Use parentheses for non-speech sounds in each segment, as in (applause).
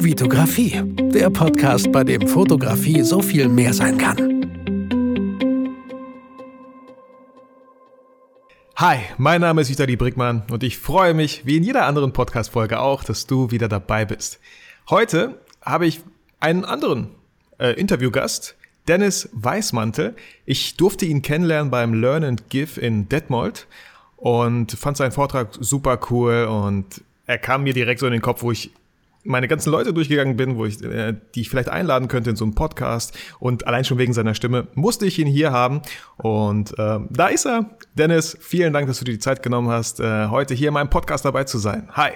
Vitografie, der Podcast, bei dem Fotografie so viel mehr sein kann. Hi, mein Name ist Vitali Brickmann und ich freue mich, wie in jeder anderen Podcast-Folge auch, dass du wieder dabei bist. Heute habe ich einen anderen äh, Interviewgast, Dennis Weißmantel. Ich durfte ihn kennenlernen beim Learn and Give in Detmold und fand seinen Vortrag super cool und er kam mir direkt so in den Kopf, wo ich meine ganzen Leute durchgegangen bin, wo ich, äh, die ich vielleicht einladen könnte in so einen Podcast. Und allein schon wegen seiner Stimme musste ich ihn hier haben. Und äh, da ist er. Dennis, vielen Dank, dass du dir die Zeit genommen hast, äh, heute hier in meinem Podcast dabei zu sein. Hi.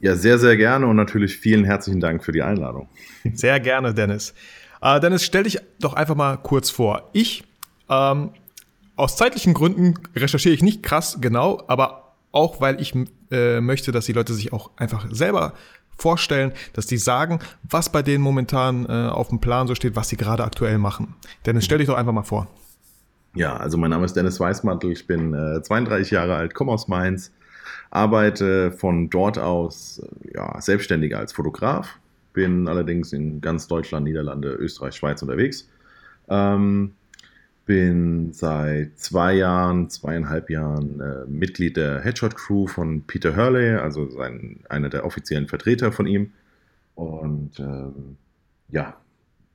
Ja, sehr, sehr gerne und natürlich vielen herzlichen Dank für die Einladung. (laughs) Sehr gerne, Dennis. Äh, Dennis, stell dich doch einfach mal kurz vor. Ich, ähm, aus zeitlichen Gründen recherchiere ich nicht krass genau, aber auch weil ich äh, möchte, dass die Leute sich auch einfach selber vorstellen, dass die sagen, was bei denen momentan äh, auf dem Plan so steht, was sie gerade aktuell machen. Dennis, stell dich doch einfach mal vor. Ja, also mein Name ist Dennis Weißmantel, ich bin äh, 32 Jahre alt, komme aus Mainz, arbeite von dort aus äh, ja, selbstständig als Fotograf, bin allerdings in ganz Deutschland, Niederlande, Österreich, Schweiz unterwegs. Ähm, bin seit zwei Jahren, zweieinhalb Jahren äh, Mitglied der Headshot Crew von Peter Hurley, also sein, einer der offiziellen Vertreter von ihm. Und ähm, ja,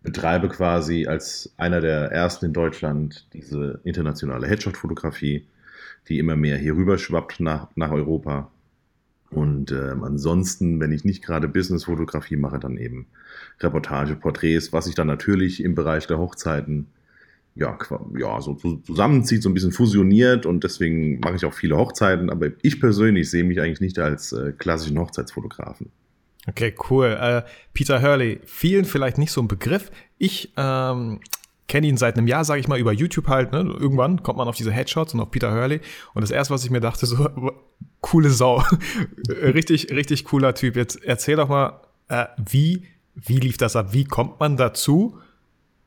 betreibe quasi als einer der ersten in Deutschland diese internationale Headshot-Fotografie, die immer mehr hier rüber schwappt nach, nach Europa. Und ähm, ansonsten, wenn ich nicht gerade Business-Fotografie mache, dann eben Reportage, Porträts, was ich dann natürlich im Bereich der Hochzeiten ja, ja, so zusammenzieht, so ein bisschen fusioniert und deswegen mache ich auch viele Hochzeiten, aber ich persönlich sehe mich eigentlich nicht als äh, klassischen Hochzeitsfotografen. Okay, cool. Äh, Peter Hurley, vielen vielleicht nicht so ein Begriff. Ich ähm, kenne ihn seit einem Jahr, sage ich mal, über YouTube halt. Ne? Irgendwann kommt man auf diese Headshots und auf Peter Hurley. Und das erste, was ich mir dachte, so coole Sau, (laughs) richtig, richtig cooler Typ. Jetzt erzähl doch mal, äh, wie, wie lief das ab? Wie kommt man dazu,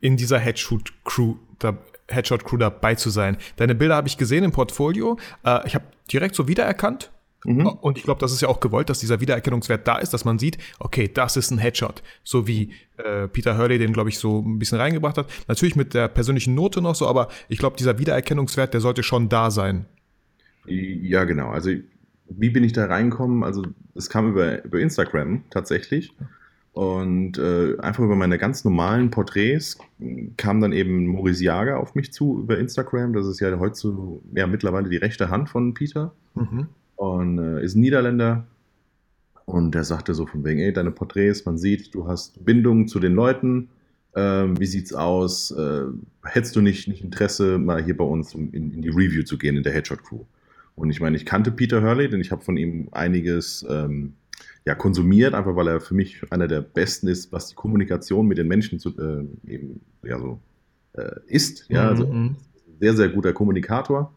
in dieser Headshot Crew da, Headshot Crew dabei zu sein. Deine Bilder habe ich gesehen im Portfolio. Äh, ich habe direkt so wiedererkannt. Mhm. Und ich glaube, das ist ja auch gewollt, dass dieser Wiedererkennungswert da ist, dass man sieht, okay, das ist ein Headshot. So wie äh, Peter Hurley den, glaube ich, so ein bisschen reingebracht hat. Natürlich mit der persönlichen Note noch so, aber ich glaube, dieser Wiedererkennungswert, der sollte schon da sein. Ja, genau. Also wie bin ich da reingekommen? Also es kam über, über Instagram tatsächlich. Und äh, einfach über meine ganz normalen Porträts kam dann eben Maurice Jager auf mich zu über Instagram. Das ist ja heute ja, mittlerweile die rechte Hand von Peter. Mhm. Und äh, ist ein Niederländer. Und der sagte so von wegen, ey, deine Porträts, man sieht, du hast Bindungen zu den Leuten. Ähm, wie sieht's aus? Äh, hättest du nicht, nicht Interesse, mal hier bei uns in, in, die Review zu gehen in der Headshot Crew? Und ich meine, ich kannte Peter Hurley, denn ich habe von ihm einiges ähm, ja, konsumiert, einfach weil er für mich einer der besten ist, was die Kommunikation mit den Menschen zu, äh, eben ja, so, äh, ist. Ja, also mhm. sehr, sehr guter Kommunikator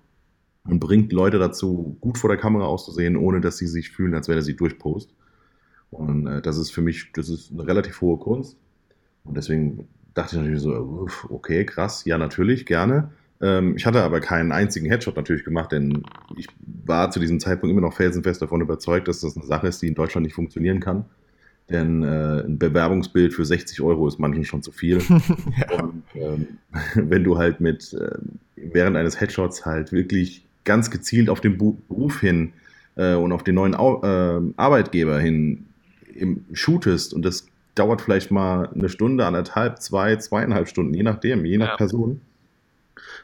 und bringt Leute dazu, gut vor der Kamera auszusehen, ohne dass sie sich fühlen, als wenn er sie durchpost. Und äh, das ist für mich, das ist eine relativ hohe Kunst. Und deswegen dachte ich natürlich so, okay, krass, ja, natürlich, gerne. Ähm, ich hatte aber keinen einzigen Headshot natürlich gemacht, denn ich war zu diesem Zeitpunkt immer noch felsenfest davon überzeugt, dass das eine Sache ist, die in Deutschland nicht funktionieren kann. Denn äh, ein Bewerbungsbild für 60 Euro ist manchen schon zu viel. ja. (laughs) Und ähm, (laughs) wenn du halt mit äh, während eines Headshots halt wirklich ganz gezielt auf den Beruf hin äh, und auf den neuen Au äh, Arbeitgeber hin im, shootest und das dauert vielleicht mal eine Stunde, anderthalb, zwei, zweieinhalb Stunden, je nachdem, je nach ja. Person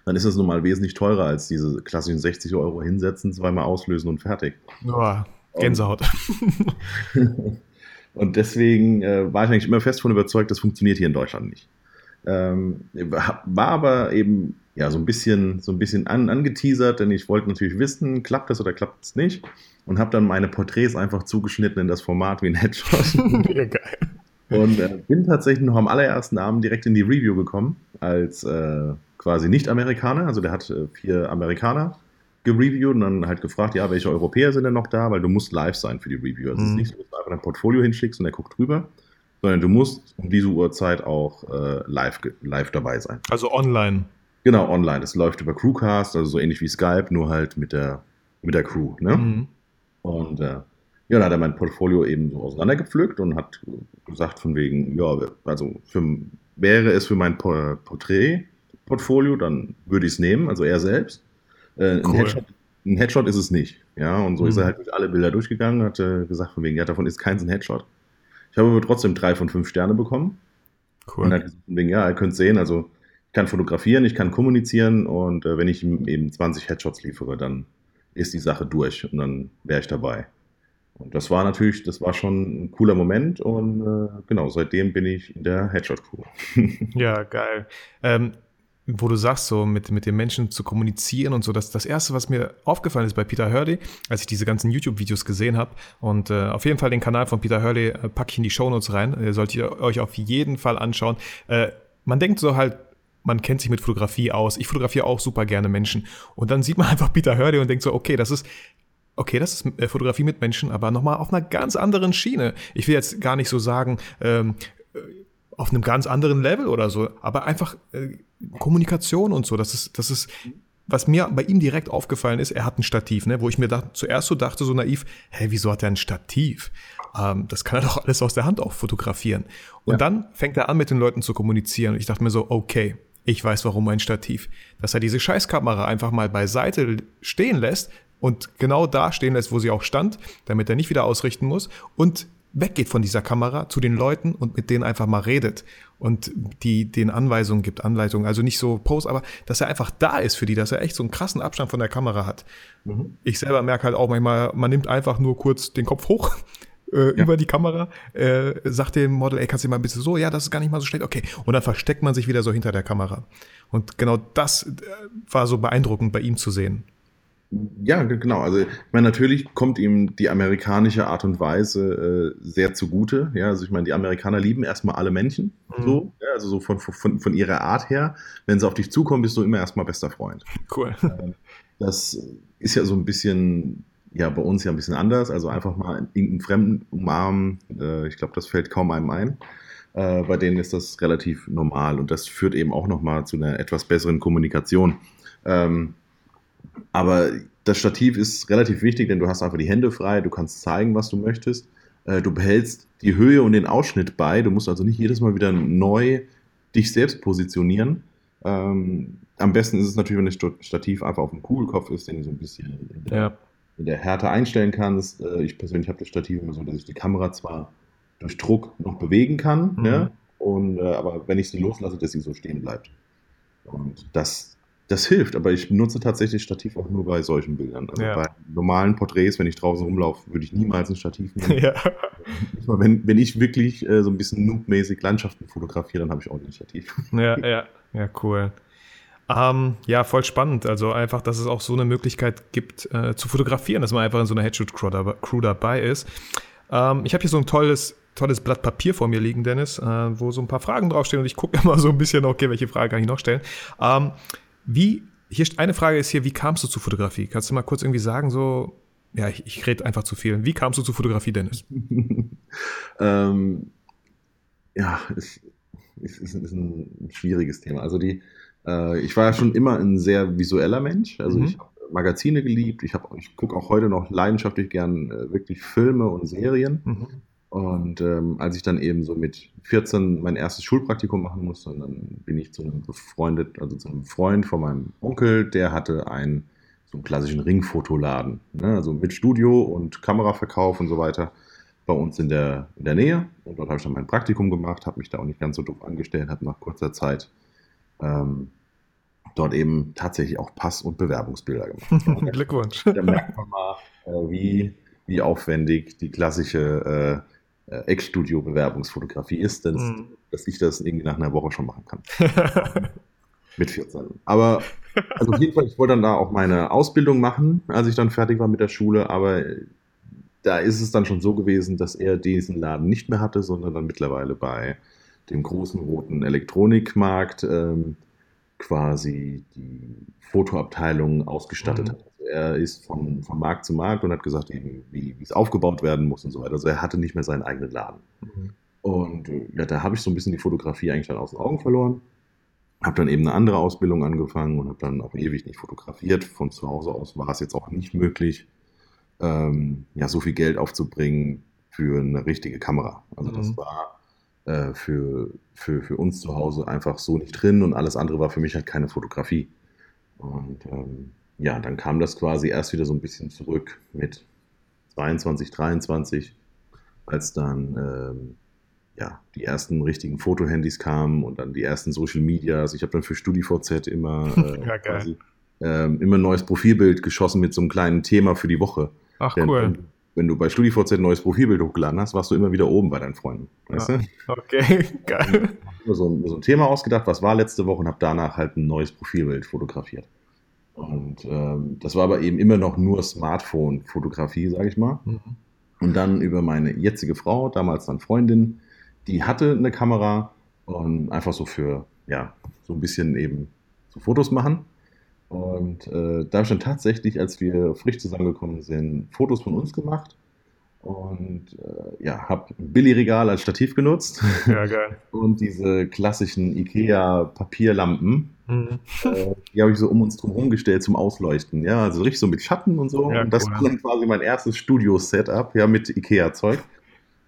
dann ist es nun mal wesentlich teurer als diese klassischen 60 Euro hinsetzen, zweimal auslösen und fertig. Oh, Gänsehaut. (laughs) Und, deswegen äh, war ich eigentlich immer fest davon überzeugt, das funktioniert hier in Deutschland nicht. Ähm, war aber eben ja so ein bisschen so ein bisschen an, angeteasert, denn ich wollte natürlich wissen, klappt das oder klappt es nicht und habe dann meine Porträts einfach zugeschnitten in das Format wie ein Headshot. (laughs) ja, geil. Und äh, bin tatsächlich noch am allerersten Abend direkt in die Review gekommen als äh, quasi Nicht-Amerikaner. Also der hat äh, vier Amerikaner gereviewt und dann halt gefragt, ja, welche Europäer sind denn noch da, weil du musst live sein für die Review. Also mhm. es ist mhm. nicht so, dass du einfach dein Portfolio hinschickst und er guckt drüber, sondern du musst um diese Uhrzeit auch äh, live, live dabei sein. Also online. Genau, online. Das läuft über Crewcast, also so ähnlich wie Skype, nur halt mit der, mit der Crew. Ne? Mhm. Und äh, ja, dann hat er mein Portfolio eben so auseinandergepflückt und hat gesagt von wegen, ja, also für, wäre es für mein Porträt-Portfolio, dann würde ich es nehmen, also er selbst. Äh, cool. ein, Headshot, ein, Headshot, ist es nicht. Ja, und so mhm. ist er halt durch alle Bilder durchgegangen, hat äh, gesagt von wegen, ja, davon ist keins ein Headshot. Ich habe aber trotzdem drei von fünf Sterne bekommen. Cool. Und er hat gesagt von wegen, ja, ihr könnt sehen, also ich kann fotografieren, ich kann kommunizieren und äh, wenn ich ihm eben 20 Headshots liefere, dann ist die Sache durch und dann wäre ich dabei. Und das war natürlich, das war schon ein cooler Moment und äh, genau, seitdem bin ich in der Headshot-Crew. (laughs) ja, geil. Ähm, wo du sagst, so mit, mit den Menschen zu kommunizieren und so, das, das erste, was mir aufgefallen ist bei Peter Hurley, als ich diese ganzen YouTube-Videos gesehen habe, und äh, auf jeden Fall den Kanal von Peter Hurley äh, packe ich in die Shownotes rein, äh, solltet ihr euch auf jeden Fall anschauen. Äh, man denkt so halt, man kennt sich mit Fotografie aus. Ich fotografiere auch super gerne Menschen. Und dann sieht man (laughs) einfach Peter Hurley und denkt so, okay, das ist okay, das ist äh, Fotografie mit Menschen, aber nochmal auf einer ganz anderen Schiene. Ich will jetzt gar nicht so sagen, ähm, äh, auf einem ganz anderen Level oder so, aber einfach äh, Kommunikation und so, das ist, das ist, was mir bei ihm direkt aufgefallen ist, er hat ein Stativ, ne, wo ich mir da, zuerst so dachte, so naiv, hä, wieso hat er ein Stativ? Ähm, das kann er (laughs) doch alles aus der Hand auch fotografieren. Und ja. dann fängt er an, mit den Leuten zu kommunizieren. Und ich dachte mir so, okay, ich weiß, warum ein Stativ. Dass er diese Scheißkamera einfach mal beiseite stehen lässt, und genau da stehen lässt, wo sie auch stand, damit er nicht wieder ausrichten muss und weggeht von dieser Kamera zu den Leuten und mit denen einfach mal redet und die den Anweisungen gibt, Anleitungen, also nicht so Post, aber dass er einfach da ist für die, dass er echt so einen krassen Abstand von der Kamera hat. Mhm. Ich selber merke halt auch manchmal, man nimmt einfach nur kurz den Kopf hoch (laughs) äh, ja. über die Kamera, äh, sagt dem Model, ey, kannst du mal ein bisschen so, ja, das ist gar nicht mal so schlecht, okay. Und dann versteckt man sich wieder so hinter der Kamera. Und genau das äh, war so beeindruckend bei ihm zu sehen. Ja, genau. Also ich meine, natürlich kommt ihm die amerikanische Art und Weise äh, sehr zugute. Ja, also ich meine, die Amerikaner lieben erstmal alle Menschen. Mhm. So, ja, also so von, von, von ihrer Art her. Wenn sie auf dich zukommen, bist du immer erstmal bester Freund. Cool. Ähm, das ist ja so ein bisschen, ja, bei uns ja ein bisschen anders. Also einfach mal irgendeinen Fremden umarmen. Äh, ich glaube, das fällt kaum einem ein. Äh, bei denen ist das relativ normal und das führt eben auch nochmal zu einer etwas besseren Kommunikation. Ähm, aber das Stativ ist relativ wichtig, denn du hast einfach die Hände frei, du kannst zeigen, was du möchtest. Äh, du behältst die Höhe und den Ausschnitt bei. Du musst also nicht jedes Mal wieder neu dich selbst positionieren. Ähm, am besten ist es natürlich, wenn das Stativ einfach auf dem Kugelkopf ist, den du so ein bisschen in der, ja. in der Härte einstellen kannst. Äh, ich persönlich habe das Stativ immer so, dass ich die Kamera zwar durch Druck noch bewegen kann, mhm. ne? und, äh, aber wenn ich sie loslasse, dass sie so stehen bleibt. Und das das hilft, aber ich nutze tatsächlich Stativ auch nur bei solchen Bildern. Also ja. bei normalen Porträts, wenn ich draußen rumlaufe, würde ich niemals ein Stativ nehmen. Ja. Wenn, wenn ich wirklich äh, so ein bisschen noobmäßig Landschaften fotografiere, dann habe ich auch ein Stativ. Ja, ja, ja, cool. Ähm, ja, voll spannend. Also einfach, dass es auch so eine Möglichkeit gibt, äh, zu fotografieren, dass man einfach in so einer Headshot-Crew dabei ist. Ähm, ich habe hier so ein tolles tolles Blatt Papier vor mir liegen, Dennis, äh, wo so ein paar Fragen draufstehen und ich gucke (laughs) immer so ein bisschen, okay, welche Frage kann ich noch stellen. Ähm, wie, hier eine Frage ist hier, wie kamst du zur Fotografie? Kannst du mal kurz irgendwie sagen, so, ja, ich, ich rede einfach zu viel. Wie kamst du zur Fotografie, Dennis? (laughs) ähm, ja, es ist, ist, ist, ein schwieriges Thema. Also die, äh, ich war ja schon immer ein sehr visueller Mensch. Also mhm. ich habe Magazine geliebt. Ich, ich gucke auch heute noch leidenschaftlich gern äh, wirklich Filme und Serien. Mhm. Und ähm, als ich dann eben so mit 14 mein erstes Schulpraktikum machen musste, dann bin ich zu einem befreundet, also zu einem Freund von meinem Onkel, der hatte einen so einen klassischen Ringfotoladen, ne? also mit Studio und Kameraverkauf und so weiter bei uns in der, in der Nähe. Und dort habe ich dann mein Praktikum gemacht, habe mich da auch nicht ganz so doof angestellt, habe nach kurzer Zeit ähm, dort eben tatsächlich auch Pass- und Bewerbungsbilder gemacht. (laughs) Glückwunsch. Da merkt man mal, äh, wie, wie aufwendig die klassische äh, äh, Ex-Studio-Bewerbungsfotografie ist, denn mhm. dass ich das irgendwie nach einer Woche schon machen kann. (laughs) mit 14. Aber also auf jeden Fall, ich wollte dann da auch meine Ausbildung machen, als ich dann fertig war mit der Schule, aber da ist es dann schon so gewesen, dass er diesen Laden nicht mehr hatte, sondern dann mittlerweile bei dem großen roten Elektronikmarkt ähm, quasi die Fotoabteilung ausgestattet mhm. hat er ist von, von Markt zu Markt und hat gesagt, eben, wie, wie es aufgebaut werden muss und so weiter. Also er hatte nicht mehr seinen eigenen Laden. Mhm. Und ja, da habe ich so ein bisschen die Fotografie eigentlich dann aus den Augen verloren. Habe dann eben eine andere Ausbildung angefangen und habe dann auch ewig nicht fotografiert. Von zu Hause aus war es jetzt auch nicht möglich. ähm, ja, so viel Geld aufzubringen für eine richtige Kamera. Also das Mhm. war äh, für, für, für uns zu Hause einfach so nicht drin und alles andere war für mich halt keine Fotografie. Und ähm, ja, dann kam das quasi erst wieder so ein bisschen zurück mit 22, 23, als dann ähm, ja, die ersten richtigen Fotohandys kamen und dann die ersten Social Medias. Ich habe dann für StudiVZ immer, (laughs) äh, Ja, quasi, ähm, immer ein neues Profilbild geschossen mit so einem kleinen Thema für die Woche. Ach, Denn cool. Wenn, du bei StudiVZ ein neues Profilbild hochgeladen hast, warst du immer wieder oben bei deinen Freunden. Weißt Ja. du? Okay, (laughs) geil. Immer so, ein- so ein Thema ausgedacht, was war letzte Woche und habe danach halt ein neues Profilbild fotografiert. Und ähm, das war aber eben immer noch nur Smartphone-Fotografie, sage ich mal. Mhm. Und dann über meine jetzige Frau, damals dann Freundin, die hatte eine Kamera und einfach so für, ja, so ein bisschen eben so Fotos machen. Und äh, da habe ich dann tatsächlich, als wir frisch zusammengekommen sind, Fotos von uns gemacht. Und äh, ja, habe Billigregal als Stativ genutzt (laughs) Ja, geil. und diese klassischen IKEA-Papierlampen. Mhm. Äh, die habe ich so um uns drum rumgestellt zum Ausleuchten. Ja, also richtig so mit Schatten und so. Ja, und das cool. war dann quasi mein erstes Studio-Setup, ja, mit IKEA-Zeug.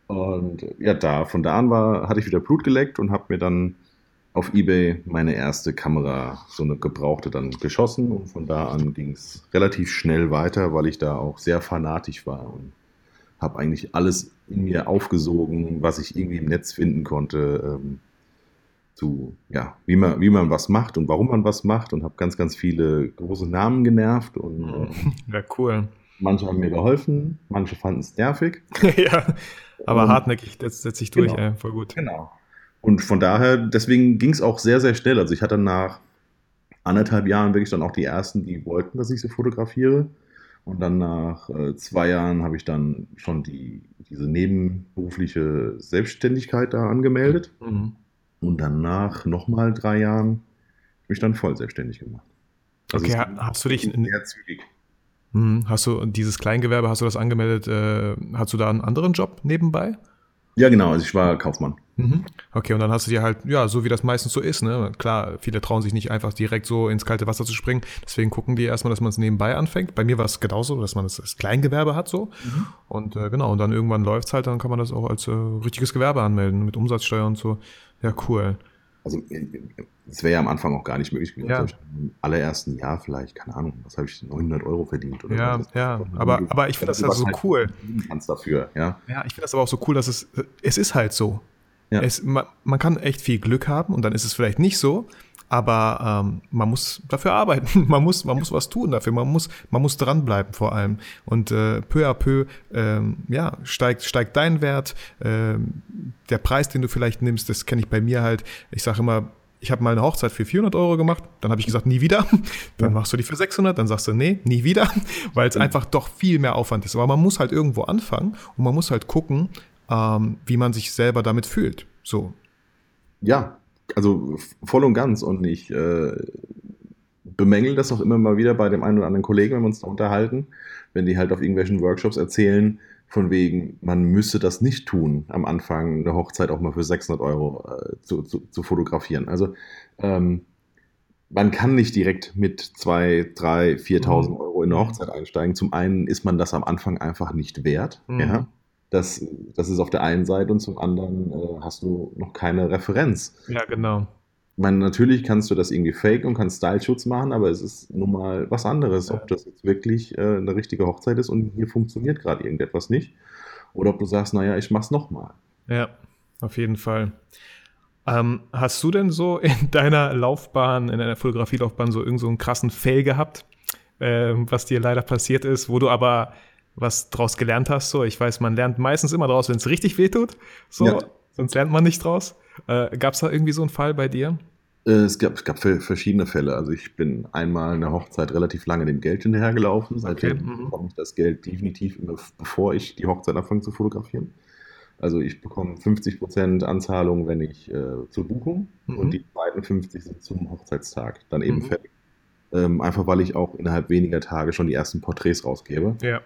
Und ja, da, von da an war, hatte ich wieder Blut geleckt und habe mir dann auf Ebay meine erste Kamera, so eine gebrauchte, dann geschossen. Und von da an ging es relativ schnell weiter, weil ich da auch sehr fanatisch war und habe eigentlich alles in mir aufgesogen, was ich irgendwie im Netz finden konnte. Ähm, zu, ja, wie man, wie man was macht und warum man was macht und habe ganz, ganz viele große Namen genervt und äh, Ja, cool. manche haben mir geholfen, manche fanden es nervig. (laughs) ja, aber Und- hartnäckig, das setzt sich durch, Genau. ey, voll gut. Genau. Und von daher, deswegen ging es auch sehr, sehr schnell. Also ich hatte nach anderthalb Jahren wirklich dann auch die ersten, die wollten, dass ich sie fotografiere. Und dann nach äh, zwei Jahren habe ich dann schon die, diese nebenberufliche Selbstständigkeit da angemeldet. Mhm. Und dann nach nochmal drei Jahren habe ich dann voll selbstständig gemacht. Also Okay, hast du dich in- sehr zügig. Mhm. Hast du dieses Kleingewerbe, hast du das angemeldet, äh, hast du da einen anderen Job nebenbei? Ja, genau. Also ich war Kaufmann. Mhm. Okay, und dann hast du dir halt, ja, so wie das meistens so ist, ne? Klar, viele trauen sich nicht einfach direkt so ins kalte Wasser zu springen. Deswegen gucken die erstmal, dass man es nebenbei anfängt. Bei mir war es genauso, dass man das als Kleingewerbe hat so. Und äh, genau, und dann irgendwann läuft's halt, dann kann man das auch als äh, richtiges Gewerbe anmelden, mit Umsatzsteuer und so. Ja, cool. Also es wäre ja am Anfang auch gar nicht möglich gewesen. Ja. Also Im allerersten Jahr vielleicht, keine Ahnung, was habe ich, 900 Euro verdient oder Ja, ja, aber, aber ich finde das also so cool. Kannst dafür, ja. Ja, ich finde das aber auch so cool, dass es, es ist halt so. Ja. Es, man, man kann echt viel Glück haben und dann ist es vielleicht nicht so, aber ähm, man muss dafür arbeiten. (laughs) Man muss, man muss was tun dafür. Man muss, man muss dranbleiben vor allem. Und äh, peu à peu, ähm, ja, steigt, steigt dein Wert. Ähm, der Preis, den du vielleicht nimmst, das kenne ich bei mir halt. Ich sage immer, ich habe mal eine Hochzeit für 400 Euro gemacht, dann habe ich gesagt, nie wieder. (laughs) Dann machst du die für 600, dann sagst du, nee, nie wieder, (laughs) weil es einfach doch viel mehr Aufwand ist. Aber man muss halt irgendwo anfangen und man muss halt gucken, ähm, wie man sich selber damit fühlt. So. Ja, also voll und ganz. Und ich äh, bemängel das auch immer mal wieder bei dem einen oder anderen Kollegen, wenn wir uns da unterhalten, wenn die halt auf irgendwelchen Workshops erzählen, von wegen, man müsse das nicht tun, am Anfang eine Hochzeit auch mal für 600 Euro äh, zu, zu, zu fotografieren. Also ähm, man kann nicht direkt mit 2, 3, 4.000 Euro in eine. Hochzeit einsteigen. Zum einen ist man das am Anfang einfach nicht wert. Mhm. Ja? Das, das ist auf der einen Seite und zum anderen äh, hast du noch keine Referenz. Ja, genau. Ich meine, natürlich kannst du das irgendwie fake und kannst Style-Shoots machen, aber es ist nun mal was anderes, ob das jetzt wirklich äh, eine richtige Hochzeit ist und hier funktioniert gerade irgendetwas nicht. Oder ob du sagst, naja, ich mach's nochmal. Ja, auf jeden Fall. Ähm, hast du denn so in (laughs) deiner Laufbahn, in deiner Fotografielaufbahn so irgend so einen krassen Fail gehabt, ähm, was dir leider passiert ist, wo du aber was draus gelernt hast? So, ich weiß, man lernt meistens immer draus, wenn es richtig wehtut. So, Ja. sonst lernt man nicht draus. Äh, Gab es da irgendwie so einen Fall bei dir? Äh, Es gab, es gab ver- verschiedene Fälle. Also ich bin einmal eine Hochzeit relativ lange dem Geld hinterhergelaufen. Seitdem Okay, mhm. bekomme ich das Geld definitiv immer, bevor ich die Hochzeit anfange zu fotografieren. Also ich bekomme 50% Anzahlung, wenn ich äh, zur Buchung Mhm. und die zweiten 50 sind zum Hochzeitstag dann eben Mhm. fertig. Ähm, einfach weil ich auch innerhalb weniger Tage schon die ersten Porträts rausgebe. Ja.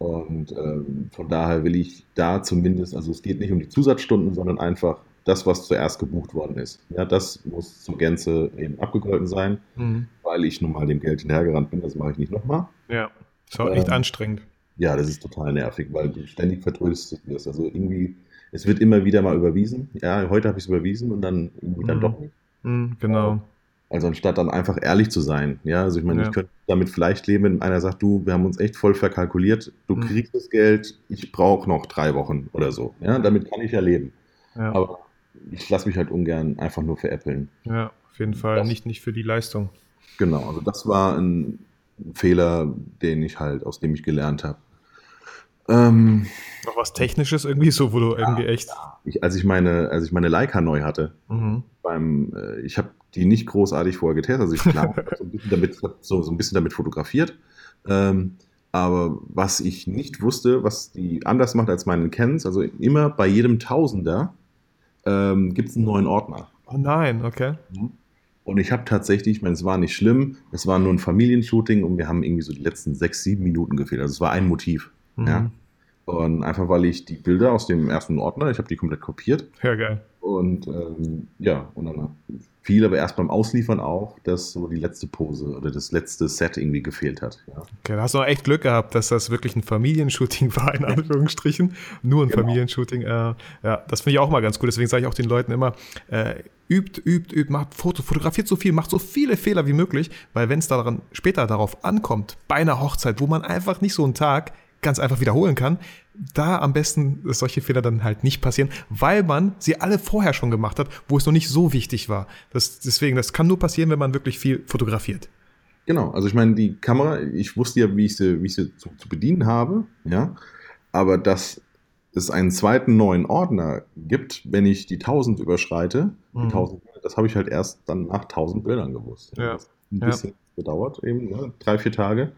Und ähm, von daher will ich da zumindest, also es geht nicht um die Zusatzstunden, sondern einfach das, was zuerst gebucht worden ist. Ja, das muss zur Gänze eben abgegolten sein, Mhm. weil ich nun mal dem Geld hinterhergerannt bin. Das mache ich nicht nochmal. Ja. Ist auch echt Ähm, anstrengend. Ja, das ist total nervig, weil du ständig vertröstet wirst. Also irgendwie, es wird immer wieder mal überwiesen. Ja, heute habe ich es überwiesen und dann irgendwie dann Mhm. doch nicht. Mhm, genau. Also anstatt dann einfach ehrlich zu sein. Ja, also ich meine, Ja. ich könnte damit vielleicht leben, wenn einer sagt, du, wir haben uns echt voll verkalkuliert, du Mhm. kriegst das Geld, ich brauche noch drei Wochen oder so. Ja, damit kann ich ja leben. Ja, Aber ich lasse mich halt ungern einfach nur veräppeln. ja auf jeden Fall. Das- Nicht, nicht für die Leistung. Genau, also das war ein Fehler, den ich halt, aus dem ich gelernt habe. Ähm, Noch was Technisches irgendwie, so, wo du irgendwie echt. ich, als ich meine, als ich meine Leica neu hatte, Mhm. beim, äh, ich habe die nicht großartig vorher getestet, also ich (laughs) klar, hab so ein bisschen damit, so, so ein bisschen damit fotografiert. Ähm, aber was ich nicht wusste, was die anders macht als meinen Cans, also immer bei jedem Tausender ähm, gibt es einen neuen Ordner. Oh nein, okay. Und ich habe tatsächlich, ich meine, es war nicht schlimm, es war nur ein Familienshooting und wir haben irgendwie so die letzten sechs, sieben Minuten gefehlt. Also es war ein Motiv. Mhm. Ja. Und einfach weil ich die Bilder aus dem ersten Ordner, ich habe die komplett kopiert. Ja, geil. Und ähm, ja, und dann fiel aber erst beim Ausliefern auf, dass so die letzte Pose oder das letzte Set irgendwie gefehlt hat. Ja. Okay, da hast du auch echt Glück gehabt, dass das wirklich ein Familienshooting (laughs) war, in Anführungsstrichen. Nur ein Genau. Familienshooting. Äh, ja, das finde ich auch mal ganz gut. Deswegen sage ich auch den Leuten immer, äh, übt, übt, übt, macht Foto, fotografiert so viel, macht so viele Fehler wie möglich, weil wenn es daran später darauf ankommt, bei einer Hochzeit, wo man einfach nicht so einen Tag ganz einfach wiederholen kann, da am besten solche Fehler dann halt nicht passieren, weil man sie alle vorher schon gemacht hat, wo es noch nicht so wichtig war. Das, deswegen, das kann nur passieren, wenn man wirklich viel fotografiert. Genau, also ich meine, die Kamera, ich wusste ja, wie ich sie, wie ich sie zu, zu bedienen habe, ja, aber dass es einen zweiten neuen Ordner gibt, wenn ich die 1000 überschreite, die Mhm. 1000, Bilder, das habe ich halt erst dann nach 1000 Bildern gewusst. Ja. Das hat ein Ja. bisschen gedauert, eben, ne? drei, vier Tage.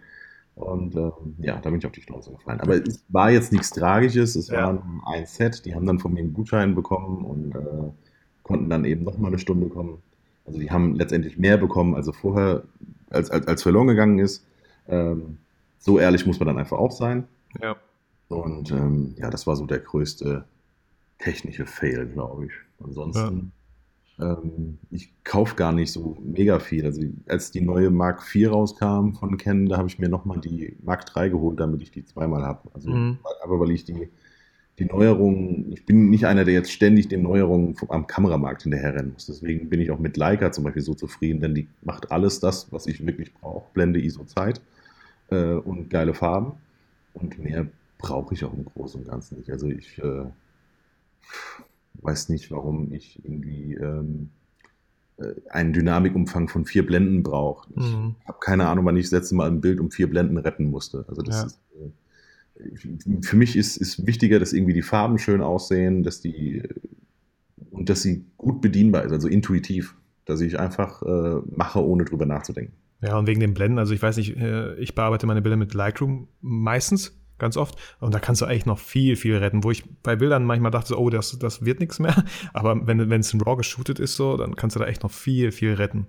Und ähm, ja, da bin ich auf die Schnauze gefallen. Aber es war jetzt nichts Tragisches, es Ja. war ein Set, die haben dann von mir einen Gutschein bekommen und äh, konnten dann eben noch mal eine Stunde kommen. Also die haben letztendlich mehr bekommen, als vorher, als, als, als verloren gegangen ist. Ähm, so ehrlich muss man dann einfach auch sein. Ja. Und ähm, ja, das war so der größte technische Fail, glaube ich. Ansonsten, ähm, ich kaufe gar nicht so mega viel. Also als die neue Mark IV rauskam von Canon, da habe ich mir nochmal die Mark III geholt, damit ich die zweimal habe. Also, Mhm. aber weil ich die, die Neuerungen, ich bin nicht einer, der jetzt ständig den Neuerungen vom, am Kameramarkt hinterherrennen muss. Deswegen bin ich auch mit Leica zum Beispiel so zufrieden, denn die macht alles das, was ich wirklich brauche. Blende, ISO, Zeit äh, und geile Farben. Und mehr brauche ich auch im Großen und Ganzen nicht. Also ich äh, weiß nicht, warum ich irgendwie ähm, äh, einen Dynamikumfang von vier Blenden brauche. Ich Mhm. habe keine Ahnung, wann ich das letzte Mal ein Bild um vier Blenden retten musste. Also das Ja. ist, äh, für mich ist, ist wichtiger, dass irgendwie die Farben schön aussehen, dass die und dass sie gut bedienbar ist, also intuitiv, dass ich einfach äh, mache, ohne drüber nachzudenken. Ja, und wegen den Blenden, also ich weiß nicht, äh, ich bearbeite meine Bilder mit Lightroom meistens, ganz oft. Und da kannst du eigentlich noch viel, viel retten, wo ich bei Bildern manchmal dachte, oh, das, das wird nichts mehr. (laughs) Aber wenn es in RAW geshootet ist, so, dann kannst du da echt noch viel, viel retten.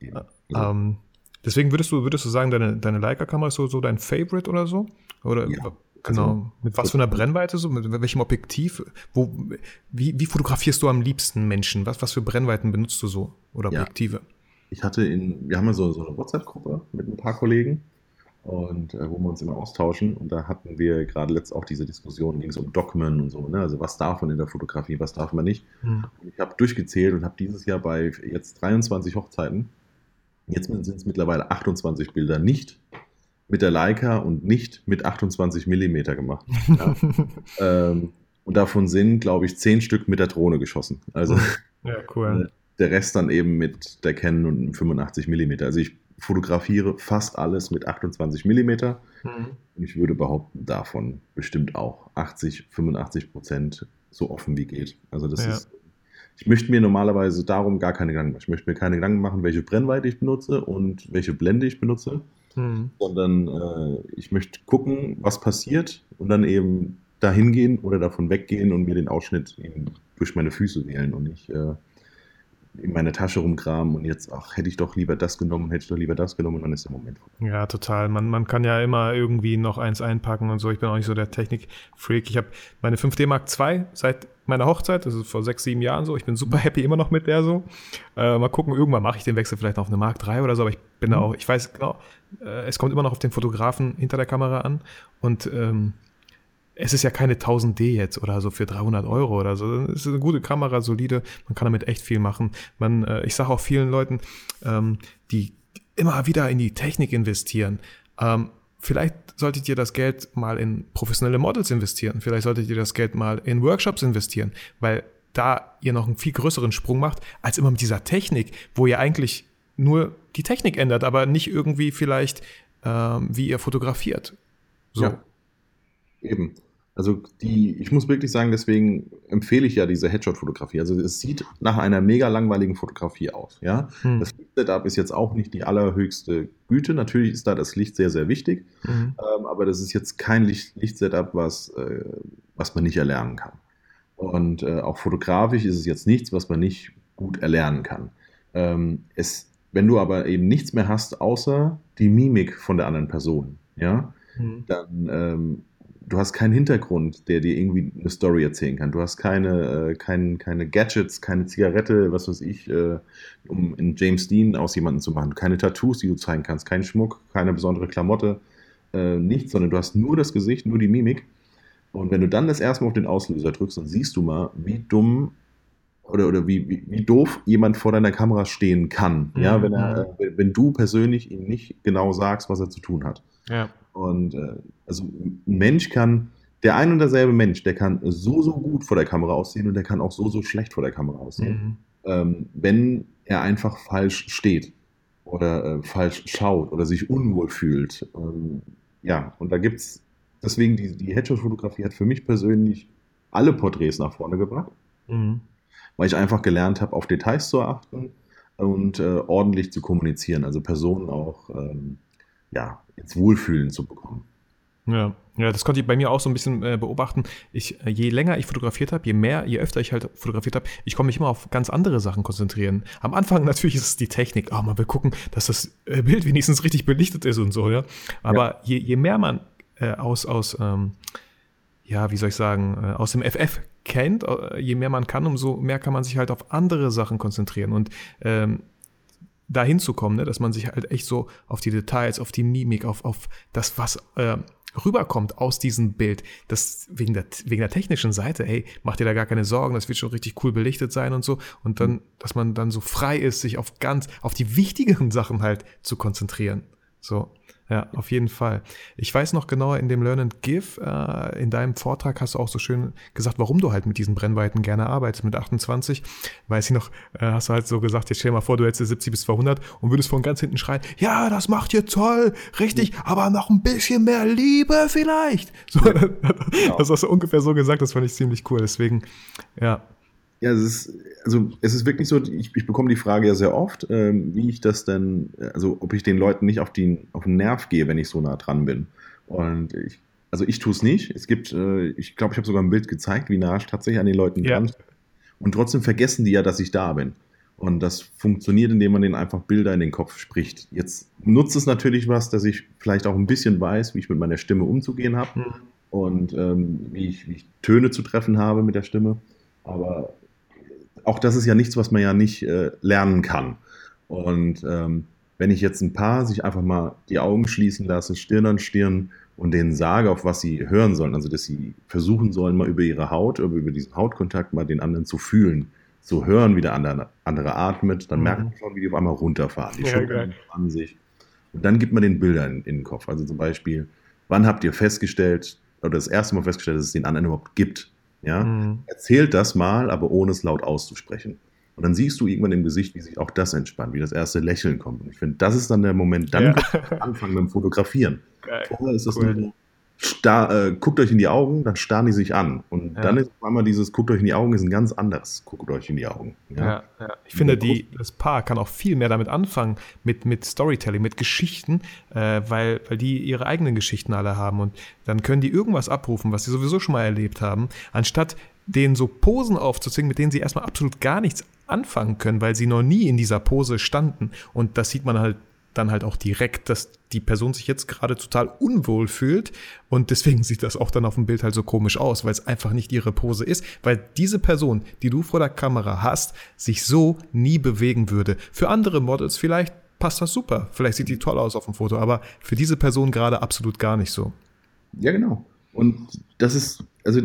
Ja. Ähm, deswegen würdest du, würdest du sagen, deine, deine Leica-Kamera ist so, so dein Favorite oder so? Oder Ja, genau. also- mit was für einer Brennweite, so, mit welchem Objektiv? Wo, wie, wie fotografierst du am liebsten Menschen? Was, was für Brennweiten benutzt du so? Oder. Objektive? Ich hatte in, wir haben ja so, so eine WhatsApp-Gruppe mit ein paar Kollegen und äh, wo wir uns immer austauschen und da hatten wir gerade letzt auch diese Diskussion, ging es um Dogmen und so, ne? also was darf man in der Fotografie, was darf man nicht. Hm. Und ich habe durchgezählt und habe dieses Jahr bei jetzt 23 Hochzeiten, jetzt sind es mittlerweile 28 Bilder nicht mit der Leica und nicht mit 28 Millimeter gemacht. Ja. (laughs) ähm, und davon sind, glaube ich, 10 Stück mit der Drohne geschossen. Also Ja, cool. der Rest dann eben mit der Canon und einem 85 mm. Also ich fotografiere fast alles mit 28 mm Mhm. und ich würde behaupten, davon bestimmt auch 80, 85 Prozent so offen wie geht. Also das Ja. ist. Ich möchte mir normalerweise darum gar keine Gedanken machen. Ich möchte mir keine Gedanken machen, welche Brennweite ich benutze und welche Blende ich benutze, Mhm. sondern äh, ich möchte gucken, was passiert und dann eben dahin gehen oder davon weggehen und mir den Ausschnitt eben durch meine Füße wählen und nicht äh, in meine Tasche rumkramen und jetzt, ach, hätte ich doch lieber das genommen, hätte ich doch lieber das genommen und dann ist der Moment vorbei. Ja, total. Man, man kann ja immer irgendwie noch eins einpacken und so. Ich bin auch nicht so der Technik-Freak. Ich habe meine 5D Mark II seit meiner Hochzeit, das ist vor sechs, sieben Jahren so. Ich bin super happy immer noch mit der so. Äh, mal gucken, irgendwann mache ich den Wechsel vielleicht auf eine Mark III oder so, aber ich bin da auch, ich weiß genau, äh, es kommt immer noch auf den Fotografen hinter der Kamera an und ähm, es ist ja keine 1000D jetzt oder so für 300 Euro oder so. Es ist eine gute Kamera, solide. Man kann damit echt viel machen. Man, äh, ich sage auch vielen Leuten, ähm, die immer wieder in die Technik investieren. Ähm, vielleicht solltet ihr das Geld mal in professionelle Models investieren. Vielleicht solltet ihr das Geld mal in Workshops investieren, weil da ihr noch einen viel größeren Sprung macht, als immer mit dieser Technik, wo ihr eigentlich nur die Technik ändert, aber nicht irgendwie vielleicht, ähm, wie ihr fotografiert. So. Ja, eben. Also die, ich muss wirklich sagen, deswegen empfehle ich ja diese Headshot-Fotografie. Also es sieht nach einer mega langweiligen Fotografie aus. Ja? Hm. Das Lichtsetup ist jetzt auch nicht die allerhöchste Güte. Natürlich ist da das Licht sehr, sehr wichtig. Mhm. Ähm, aber das ist jetzt kein Licht, Lichtsetup, was, äh, was man nicht erlernen kann. Und äh, auch fotografisch ist es jetzt nichts, was man nicht gut erlernen kann. Ähm, es, wenn du aber eben nichts mehr hast, außer die Mimik von der anderen Person, ja, mhm. dann ähm, du hast keinen Hintergrund, der dir irgendwie eine Story erzählen kann. Du hast keine, äh, kein, keine Gadgets, keine Zigarette, was weiß ich, äh, um einen James Dean aus jemandem zu machen. Keine Tattoos, die du zeigen kannst, kein Schmuck, keine besondere Klamotte, äh, nichts, sondern du hast nur das Gesicht, nur die Mimik. Und wenn du dann das erste Mal auf den Auslöser drückst, dann siehst du mal, wie dumm oder, oder wie, wie, wie doof jemand vor deiner Kamera stehen kann. Mhm. Ja, wenn, er, äh, wenn du persönlich ihm nicht genau sagst, was er zu tun hat. Ja. Und äh, also ein Mensch kann, der ein und derselbe Mensch, der kann so, so gut vor der Kamera aussehen und der kann auch so, so schlecht vor der Kamera aussehen. Mhm. Ähm, wenn er einfach falsch steht oder äh, falsch schaut oder sich unwohl fühlt. Ähm, ja, und da gibt es, deswegen die, die Headshot-Fotografie hat für mich persönlich alle Porträts nach vorne gebracht, mhm. weil ich einfach gelernt habe, auf Details zu achten und äh, ordentlich zu kommunizieren, also Personen auch ähm, ja, ins Wohlfühlen zu bekommen. Ja, ja, das konnte ich bei mir auch so ein bisschen äh, beobachten. Ich, äh, je länger ich fotografiert habe, je mehr, je öfter ich halt fotografiert habe, ich konnte mich immer auf ganz andere Sachen konzentrieren. Am Anfang (laughs) natürlich ist es die Technik. Oh, man will gucken, dass das äh, Bild wenigstens richtig belichtet ist und so, ja. Aber ja. Je, je mehr man äh, aus, aus ähm, ja, wie soll ich sagen, äh, aus dem FF kennt, äh, je mehr man kann, umso mehr kann man sich halt auf andere Sachen konzentrieren. Und ähm, dahin zu kommen, ne? dass man sich halt echt so auf die Details, auf die Mimik, auf, auf das, was äh, rüberkommt aus diesem Bild, das wegen der, wegen der technischen Seite, hey, macht dir da gar keine Sorgen, das wird schon richtig cool belichtet sein und so. Und dann, dass man dann so frei ist, sich auf ganz, auf die wichtigeren (laughs) Sachen halt zu konzentrieren. So. Ja, auf jeden Fall. Ich weiß noch genauer, in dem Learn and Give, äh, in deinem Vortrag hast du auch so schön gesagt, warum du halt mit diesen Brennweiten gerne arbeitest. Mit 28, weiß ich noch, äh, hast du halt so gesagt, jetzt stell dir mal vor, du hättest 70 bis 200 und würdest von ganz hinten schreien, ja, das macht ihr toll, richtig, aber noch ein bisschen mehr Liebe vielleicht. So, ja. (laughs) Das hast du ungefähr so gesagt, das fand ich ziemlich cool. Deswegen, ja, ja, es ist, also es ist wirklich so, ich, ich bekomme die Frage ja sehr oft, ähm, wie ich das denn, also ob ich den Leuten nicht auf, die, auf den Nerv gehe, wenn ich so nah dran bin. Und ich, also ich tue es nicht. Es gibt, äh, ich glaube, ich habe sogar ein Bild gezeigt, wie nah ich tatsächlich an den Leuten ja. dran Und trotzdem vergessen die ja, dass ich da bin. Und das funktioniert, indem man denen einfach Bilder in den Kopf spricht. Jetzt nutzt es natürlich was, dass ich vielleicht auch ein bisschen weiß, wie ich mit meiner Stimme umzugehen habe mhm. und ähm, wie, ich, wie ich Töne zu treffen habe mit der Stimme. Aber auch das ist ja nichts, was man ja nicht äh, lernen kann. Und ähm, wenn ich jetzt ein Paar sich einfach mal die Augen schließen lasse, Stirn an Stirn und denen sage, auf was sie hören sollen, also dass sie versuchen sollen, mal über ihre Haut, über, diesen Hautkontakt mal den anderen zu fühlen, zu hören, wie der andere, andere atmet, dann mhm. merkt man schon, wie die auf einmal runterfahren. Die ja, Schultern an sich. Und dann gibt man den Bilder in, in den Kopf. Also zum Beispiel, wann habt ihr festgestellt, oder das erste Mal festgestellt, dass es den anderen überhaupt gibt? Ja? Mhm. Erzählt das mal, aber ohne es laut auszusprechen. Und dann siehst du irgendwann im Gesicht, wie sich auch das entspannt, wie das erste Lächeln kommt. Und ich finde, das ist dann der Moment, dann ja. anfangen mit dem Fotografieren. Geil. Vorher ist das cool. nur Star, äh, guckt euch in die Augen, dann starren die sich an. Und ja. dann ist auf einmal dieses, guckt euch in die Augen, ist ein ganz anderes, guckt euch in die Augen. Ja, ja, ja. Ich finde, die, das Paar kann auch viel mehr damit anfangen, mit, mit Storytelling, mit Geschichten, äh, weil, weil die ihre eigenen Geschichten alle haben. Und dann können die irgendwas abrufen, was sie sowieso schon mal erlebt haben, anstatt denen so Posen aufzuzwingen, mit denen sie erstmal absolut gar nichts anfangen können, weil sie noch nie in dieser Pose standen. Und das sieht man halt dann halt auch direkt, dass die Person sich jetzt gerade total unwohl fühlt und deswegen sieht das auch dann auf dem Bild halt so komisch aus, weil es einfach nicht ihre Pose ist, weil diese Person, die du vor der Kamera hast, sich so nie bewegen würde. Für andere Models vielleicht passt das super. Vielleicht sieht die toll aus auf dem Foto, aber für diese Person gerade absolut gar nicht so. Ja, genau. Und das ist, also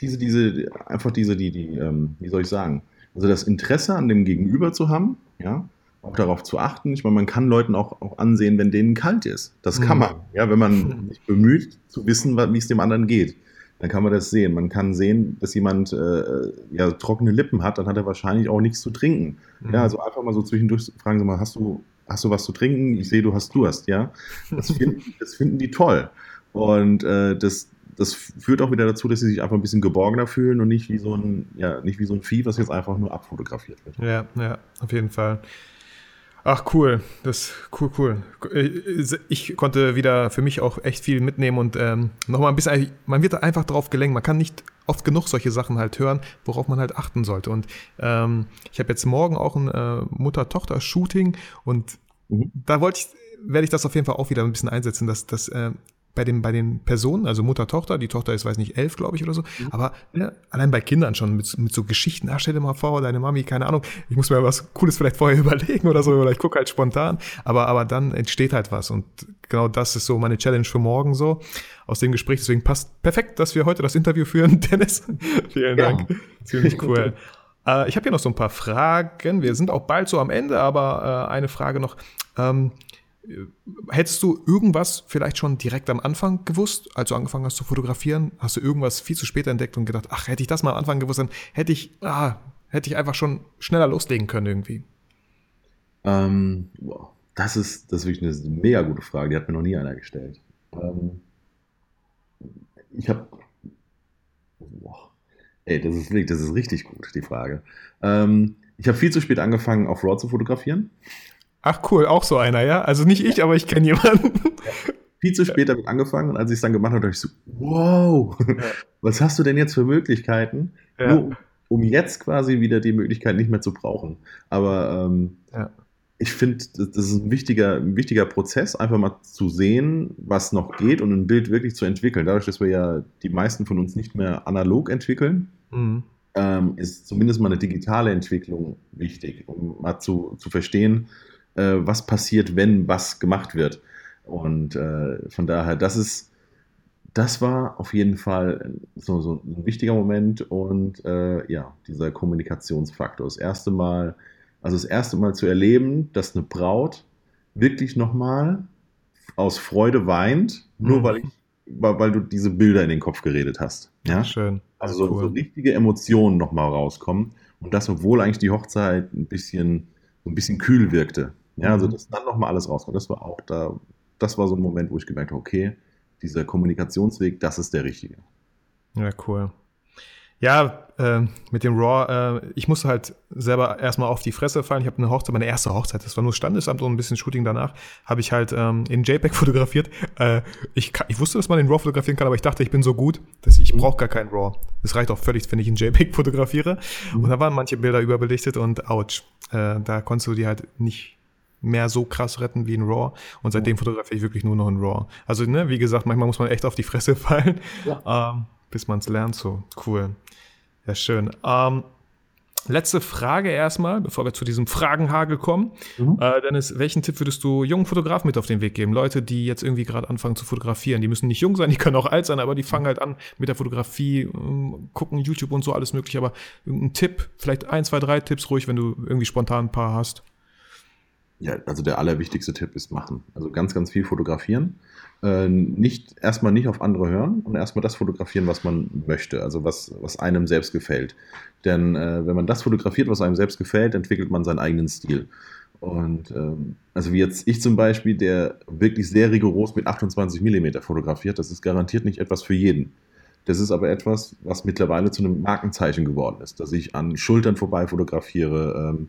diese, diese, einfach diese, die, die, ähm, wie soll ich sagen, also das Interesse an dem Gegenüber zu haben, ja, auch darauf zu achten. Ich meine, man kann Leuten auch, auch ansehen, wenn denen kalt ist. Das kann man, ja, wenn man sich bemüht, zu wissen, wie es dem anderen geht. Dann kann man das sehen. Man kann sehen, dass jemand äh, ja, trockene Lippen hat, dann hat er wahrscheinlich auch nichts zu trinken. Ja, also einfach mal so zwischendurch fragen Sie mal, hast du, hast du was zu trinken? Ich sehe, du hast Durst, ja. Das (laughs) finden, das finden die toll. Und äh, das, das führt auch wieder dazu, dass sie sich einfach ein bisschen geborgener fühlen und nicht wie so ein, ja, nicht wie so ein Vieh, was jetzt einfach nur abfotografiert wird. Ja, ja, auf jeden Fall. Ach cool, das cool, cool. Ich konnte wieder für mich auch echt viel mitnehmen und ähm, nochmal ein bisschen, man wird einfach drauf gelenkt, man kann nicht oft genug solche Sachen halt hören, worauf man halt achten sollte. Und ähm, ich habe jetzt morgen auch ein äh, Mutter-Tochter-Shooting und mhm. da wollte ich, werde ich das auf jeden Fall auch wieder ein bisschen einsetzen, dass, dass äh, bei den, bei den Personen, also Mutter, Tochter, die Tochter ist, weiß nicht, elf, glaube ich, oder so, mhm. aber ja, allein bei Kindern schon mit, mit so Geschichten, ah, stell dir mal vor, deine Mami, keine Ahnung, ich muss mir was Cooles vielleicht vorher (laughs) überlegen oder so, oder ich gucke halt spontan, aber, aber dann entsteht halt was und genau das ist so meine Challenge für morgen so, aus dem Gespräch, deswegen passt perfekt, dass wir heute das Interview führen, (laughs) Dennis, vielen Dank, ja. ziemlich (laughs) cool. Äh, ich habe hier noch so ein paar Fragen. Wir sind auch bald so am Ende, aber äh, eine Frage noch. Ähm, Hättest du irgendwas vielleicht schon direkt am Anfang gewusst, als du angefangen hast zu fotografieren? Hast du irgendwas viel zu spät entdeckt und gedacht, ach, hätte ich das mal am Anfang gewusst, dann hätte ich, ah, hätte ich einfach schon schneller loslegen können irgendwie? Ähm, das, ist, das ist wirklich eine mega gute Frage, die hat mir noch nie einer gestellt. Ähm, ich habe, ey, das ist, das ist richtig gut, die Frage. Ähm, ich habe viel zu spät angefangen, auf RAW zu fotografieren. Ach cool, auch so einer, ja? Also nicht ich, aber ich kenne jemanden. Viel zu spät damit angefangen und als ich es dann gemacht habe, dachte ich so, wow, ja. was hast du denn jetzt für Möglichkeiten? Ja. Nur, um jetzt quasi wieder die Möglichkeit nicht mehr zu brauchen. Aber ähm, ja. ich finde, das ist ein wichtiger, ein wichtiger Prozess, einfach mal zu sehen, was noch geht und ein Bild wirklich zu entwickeln. Dadurch, dass wir ja die meisten von uns nicht mehr analog entwickeln, mhm. ähm, ist zumindest mal eine digitale Entwicklung wichtig, um mal zu, zu verstehen, äh, was passiert, wenn was gemacht wird. Und äh, von daher, das ist, das war auf jeden Fall so, so ein wichtiger Moment und äh, ja, dieser Kommunikationsfaktor. Das erste Mal, also das erste Mal zu erleben, dass eine Braut wirklich nochmal aus Freude weint, nur mhm. weil ich, weil, du diese Bilder in den Kopf geredet hast. Ja, schön. Also so, so richtige Emotionen nochmal rauskommen und das, obwohl eigentlich die Hochzeit ein bisschen, ein bisschen kühl wirkte. Ja, also mhm. dass dann nochmal alles rauskommt. Das war auch da, das war so ein Moment, wo ich gemerkt habe, okay, dieser Kommunikationsweg, das ist der richtige. Ja, cool. Ja, äh, mit dem Raw, äh, ich musste halt selber erstmal auf die Fresse fallen. Ich habe eine Hochzeit, meine erste Hochzeit, das war nur Standesamt und ein bisschen Shooting danach, habe ich halt ähm, in JPEG (laughs) fotografiert. Äh, ich, ich wusste, dass man in RAW fotografieren kann, aber ich dachte, ich bin so gut, dass ich mhm. brauche gar keinen RAW. Das reicht auch völlig, wenn ich in JPEG (laughs) fotografiere. Mhm. Und da waren manche Bilder überbelichtet und ouch, äh, da konntest du die halt nicht mehr so krass retten wie in Raw. Und seitdem fotografiere ich wirklich nur noch in Raw. Also, ne, wie gesagt, manchmal muss man echt auf die Fresse (laughs) fallen, ja. ähm, bis man es lernt. So, cool. Ja, schön. Ähm, letzte Frage erstmal, bevor wir zu diesem Fragenhagel kommen. Mhm. Äh, Dennis, welchen Tipp würdest du jungen Fotografen mit auf den Weg geben? Leute, die jetzt irgendwie gerade anfangen zu fotografieren. Die müssen nicht jung sein, die können auch alt sein, aber die fangen halt an mit der Fotografie, ähm, gucken YouTube und so alles mögliche. Aber irgendein Tipp, vielleicht ein, zwei, drei Tipps ruhig, wenn du irgendwie spontan ein paar hast. Ja, also der allerwichtigste Tipp ist machen. Also ganz, ganz viel fotografieren. Äh, nicht, erstmal nicht auf andere hören und erstmal das fotografieren, was man möchte, also was, was einem selbst gefällt. Denn äh, wenn man das fotografiert, was einem selbst gefällt, entwickelt man seinen eigenen Stil. Und ähm, also wie jetzt ich zum Beispiel, der wirklich sehr rigoros mit 28 mm fotografiert, das ist garantiert nicht etwas für jeden. Das ist aber etwas, was mittlerweile zu einem Markenzeichen geworden ist, dass ich an Schultern vorbei fotografiere, ähm,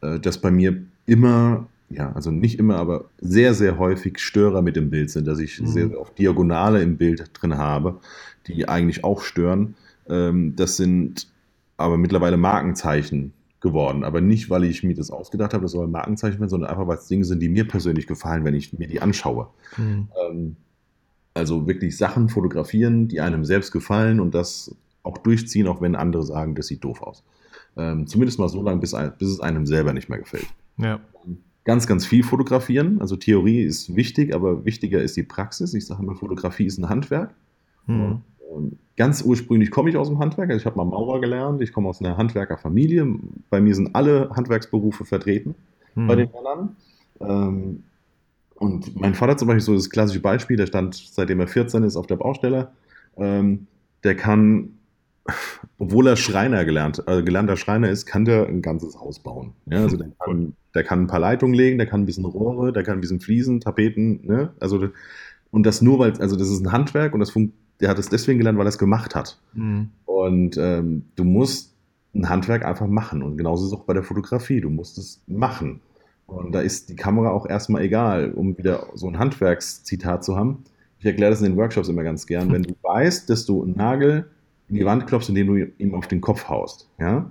äh, dass bei mir immer, ja, also nicht immer, aber sehr, sehr häufig Störer mit im Bild sind, dass ich mhm. sehr oft Diagonale im Bild drin habe, die eigentlich auch stören. Ähm, das sind aber mittlerweile Markenzeichen geworden. Aber nicht, weil ich mir das ausgedacht habe, das soll ein Markenzeichen werden, sondern einfach, weil es Dinge sind, die mir persönlich gefallen, wenn ich mir die anschaue. Mhm. Ähm, also wirklich Sachen fotografieren, die einem selbst gefallen und das auch durchziehen, auch wenn andere sagen, das sieht doof aus. Ähm, zumindest mal so lange, bis, bis es einem selber nicht mehr gefällt. Ja. ganz, ganz viel fotografieren. Also Theorie ist wichtig, aber wichtiger ist die Praxis. Ich sage immer, Fotografie ist ein Handwerk. Mhm. Ganz ursprünglich komme ich aus dem Handwerk. Also ich habe mal Maurer gelernt. Ich komme aus einer Handwerkerfamilie. Bei mir sind alle Handwerksberufe vertreten mhm. bei den Männern. Ähm, und mein Vater zum Beispiel so das klassische Beispiel, der stand seitdem er 14 ist auf der Baustelle. Ähm, der kann, obwohl er Schreiner gelernt, äh, gelernter Schreiner ist, kann der ein ganzes Haus bauen. Ja, also der (laughs) kann, der kann ein paar Leitungen legen, der kann ein bisschen Rohre, der kann ein bisschen Fliesen, Tapeten, ne? Also und das nur weil, also das ist ein Handwerk und das der hat es deswegen gelernt, weil er es gemacht hat. Mhm. Und ähm, du musst ein Handwerk einfach machen. Und genauso ist es auch bei der Fotografie. Du musst es machen. Und da ist die Kamera auch erstmal egal, um wieder so ein Handwerkszitat zu haben. Ich erkläre das in den Workshops immer ganz gern. Wenn du weißt, dass du einen Nagel in die Wand klopfst, indem du ihm auf den Kopf haust, ja?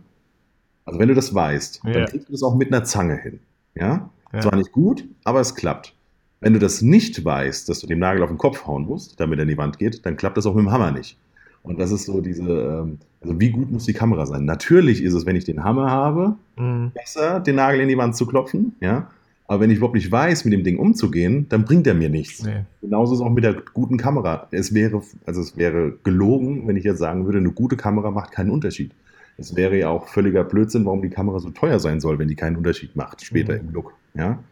Also wenn du das weißt, ja. dann kriegst du das auch mit einer Zange hin, ja? ja? Zwar nicht gut, aber es klappt. Wenn du das nicht weißt, dass du dem Nagel auf den Kopf hauen musst, damit er in die Wand geht, dann klappt das auch mit dem Hammer nicht. Und das ist so diese, ähm, also wie gut muss die Kamera sein? Natürlich ist es, wenn ich den Hammer habe, mhm. besser, den Nagel in die Wand zu klopfen, ja. Aber wenn ich überhaupt nicht weiß, mit dem Ding umzugehen, dann bringt er mir nichts. Nee. Genauso ist es auch mit der guten Kamera. Es wäre, also es wäre gelogen, wenn ich jetzt sagen würde, eine gute Kamera macht keinen Unterschied. Es wäre ja auch völliger Blödsinn, warum die Kamera so teuer sein soll, wenn die keinen Unterschied macht, später mhm. im Look. Ja?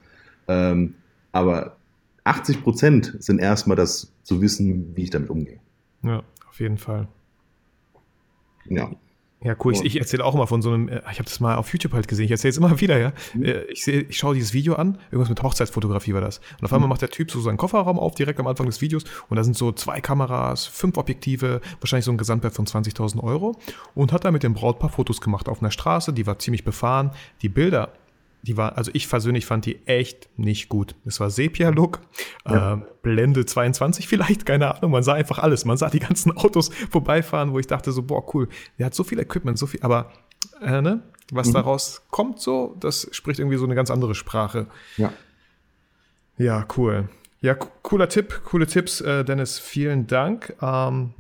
Ähm, aber 80 Prozent sind erstmal das zu wissen, wie ich damit umgehe. Ja auf jeden Fall. Ja. Ja, cool. Ich, ich erzähle auch immer von so einem, äh, ich habe das mal auf YouTube halt gesehen, ich erzähle es immer (laughs) wieder, ja. Mhm. Äh, ich, sehe, ich schaue dieses Video an, irgendwas mit Hochzeitsfotografie war das. Und auf einmal mhm. macht der Typ so seinen Kofferraum auf, direkt am Anfang des Videos. Und da sind so zwei Kameras, fünf Objektive, wahrscheinlich so ein Gesamtwert von 20.000 Euro. Und hat da mit dem Brautpaar Fotos gemacht auf einer Straße, die war ziemlich befahren. Die Bilder die war, also ich persönlich fand die echt nicht gut. Es war Sepia-Look, ja. äh, Blende 22 vielleicht, keine Ahnung. Man sah einfach alles. Man sah die ganzen (laughs) Autos vorbeifahren, wo ich dachte so, boah, cool. Der hat so viel Equipment, so viel, aber äh, ne? was mhm. daraus kommt so, das spricht irgendwie so eine ganz andere Sprache. Ja. Ja, cool. Ja, cooler Tipp, coole Tipps, äh, Dennis. Vielen Dank. Ähm,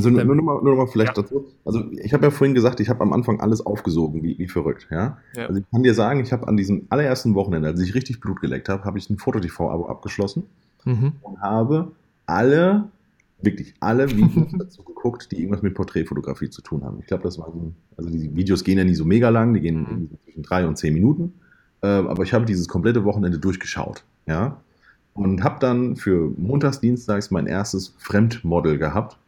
also nur, nur, noch mal, nur noch mal vielleicht ja. dazu. Also ich habe ja vorhin gesagt, ich habe am Anfang alles aufgesogen, wie, wie verrückt. Ja? ja? Also ich kann dir sagen, ich habe an diesem allerersten Wochenende, als ich richtig Blut geleckt habe, habe ich ein Foto-TV-Abo abgeschlossen mhm. und habe alle, wirklich alle Videos (laughs) dazu geguckt, die irgendwas mit Porträtfotografie zu tun haben. Ich glaube, das war so, also die Videos gehen ja nie so mega lang, die gehen mhm. zwischen drei und zehn Minuten. Äh, aber ich habe dieses komplette Wochenende durchgeschaut. Ja? Und habe dann für montags, dienstags mein erstes Fremdmodel gehabt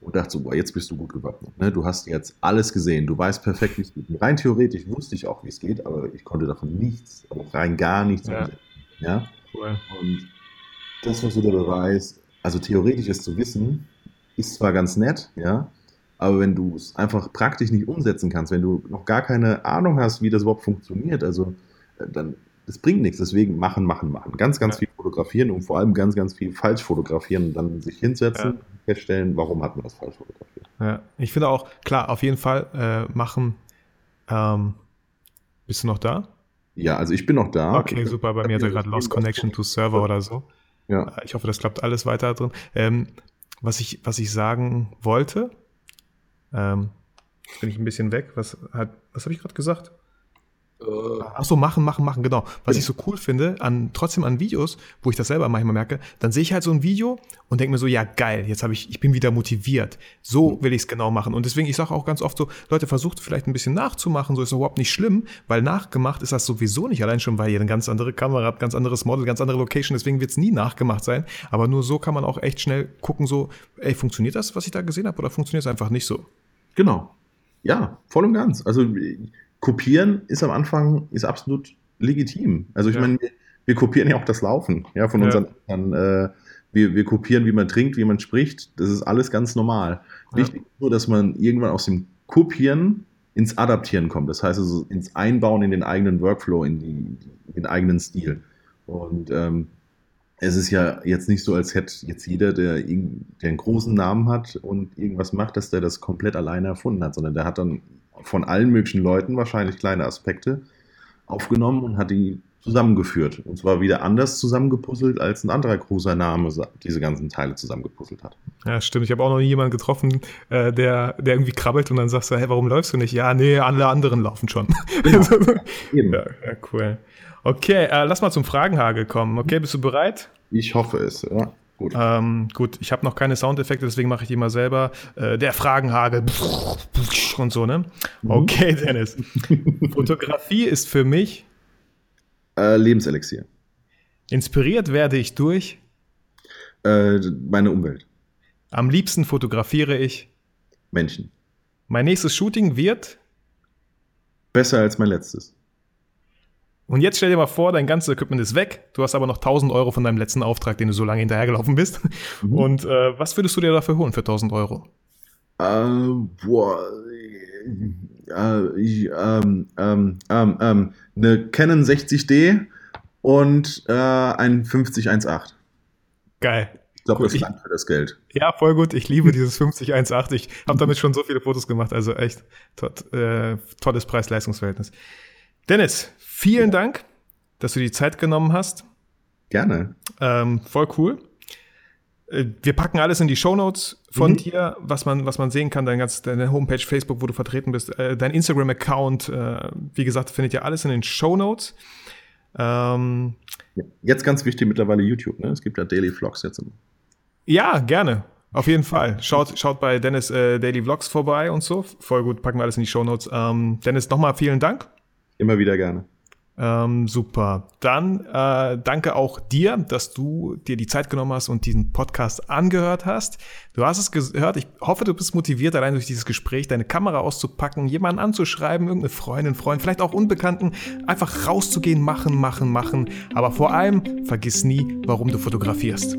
und dachte so, boah, jetzt bist du gut gewappnet. Ne? Du hast jetzt alles gesehen, du weißt perfekt, wie es geht. Rein theoretisch wusste ich auch, wie es geht, aber ich konnte davon nichts, also rein gar nichts ja. Ja? Cool. Und das war so der Beweis, also theoretisch es zu wissen, ist zwar ganz nett, ja, aber wenn du es einfach praktisch nicht umsetzen kannst, wenn du noch gar keine Ahnung hast, wie das überhaupt funktioniert, also äh, dann das bringt nichts. Deswegen machen, machen, machen. Ganz, ganz ja. viel fotografieren und vor allem ganz, ganz viel falsch fotografieren und dann sich hinsetzen, ja. feststellen, warum hat man das falsch fotografiert. Ja, ich finde auch, klar, auf jeden Fall äh, machen. Ähm, bist du noch da? Ja, also ich bin noch da. Okay, ich super. Bei mir hat er gerade Lost Connection to Server oder so. Ja. Äh, ich hoffe, das klappt alles weiter drin. Ähm, was, ich, was ich sagen wollte, ähm, bin ich ein bisschen weg. Was, was habe ich gerade gesagt? Äh, Ach so, machen, machen, machen, genau. Was ich so cool finde, an, trotzdem an Videos, wo ich das selber manchmal merke, dann sehe ich halt so ein Video und denke mir so, ja geil, jetzt habe ich, ich bin wieder motiviert. So mhm. will ich es genau machen. Und deswegen, ich sage auch ganz oft so, Leute, versucht vielleicht ein bisschen nachzumachen, so ist überhaupt nicht schlimm, weil nachgemacht ist das sowieso nicht, allein schon, weil ihr eine ganz andere Kamera habt, ganz anderes Model, ganz andere Location, deswegen wird es nie nachgemacht sein. Aber nur so kann man auch echt schnell gucken, so, ey, funktioniert das, was ich da gesehen habe, oder funktioniert es einfach nicht so? Genau. Ja, voll und ganz. Also kopieren ist am Anfang ist absolut legitim. Also ich ja. meine, wir, wir, kopieren ja auch das Laufen, ja, von unseren Eltern. Äh, wir, wir kopieren, wie man trinkt, wie man spricht. Das ist alles ganz normal. Wichtig ist nur, dass man irgendwann aus dem Kopieren ins Adaptieren kommt. Das heißt also ins Einbauen in den eigenen Workflow, in, die, in den eigenen Stil. Und ähm, es ist ja jetzt nicht so, als hätte jetzt jeder, der, der einen großen Namen hat und irgendwas macht, dass der das komplett alleine erfunden hat, sondern der hat dann von allen möglichen Leuten wahrscheinlich kleine Aspekte aufgenommen und hat die zusammengeführt. Und zwar wieder anders zusammengepuzzelt, als ein anderer großer Name diese ganzen Teile zusammengepuzzelt hat. Ja, stimmt. Ich habe auch noch nie jemanden getroffen, äh, der, der irgendwie krabbelt und dann sagst du, hey, warum läufst du nicht? Ja, nee, alle anderen laufen schon. Genau. (laughs) Eben. Ja, ja, cool. Okay, äh, lass mal zum Fragenhagel kommen. Okay, bist du bereit? Ich hoffe es, ja. Gut. Ähm, gut, ich habe noch keine Soundeffekte, deswegen mache ich die mal selber. Äh, der Fragenhagel und so, ne? Mhm. Okay, Dennis. (laughs) Fotografie ist für mich äh, Lebenselixier. Inspiriert werde ich durch äh, meine Umwelt. Am liebsten fotografiere ich Menschen. Mein nächstes Shooting wird besser als mein letztes. Und jetzt stell dir mal vor, dein ganzes Equipment ist weg. Du hast aber noch 1000 Euro von deinem letzten Auftrag, den du so lange hinterhergelaufen bist. Mhm. Und äh, was würdest du dir dafür holen für 1000 Euro? Äh, boah, äh, ähm, ähm, ähm, ähm, eine Canon 60D und äh, ein 5018. Geil. Ich glaube, das langt für das Geld. Ja, voll gut. Ich liebe (laughs) dieses 5018. Ich habe damit schon so viele Fotos gemacht. Also echt to äh, tolles Preis-Leistungs-Verhältnis. Dennis, vielen ja. Dank, dass du die Zeit genommen hast. Gerne. Ähm, voll cool. Äh, wir packen alles in die Show Notes von mhm. dir, was man, was man sehen kann, dein ganz, deine Homepage, Facebook, wo du vertreten bist, äh, dein Instagram-Account, äh, wie gesagt, findet ihr alles in den Show Notes. Ähm, jetzt ganz wichtig mittlerweile YouTube, ne? Es gibt ja Daily Vlogs jetzt immer. Ja, gerne. Auf jeden Fall. Schaut, schaut bei Dennis äh, Daily Vlogs vorbei und so. Voll gut, packen wir alles in die Show Notes. Ähm, Dennis, nochmal vielen Dank. Immer wieder gerne. Ähm, super. Dann äh, danke auch dir, dass du dir die Zeit genommen hast und diesen Podcast angehört hast. Du hast es gehört. Ich hoffe, du bist motiviert, allein durch dieses Gespräch deine Kamera auszupacken, jemanden anzuschreiben, irgendeine Freundin, Freund, vielleicht auch Unbekannten, einfach rauszugehen, machen, machen, machen. Aber vor allem vergiss nie, warum du fotografierst.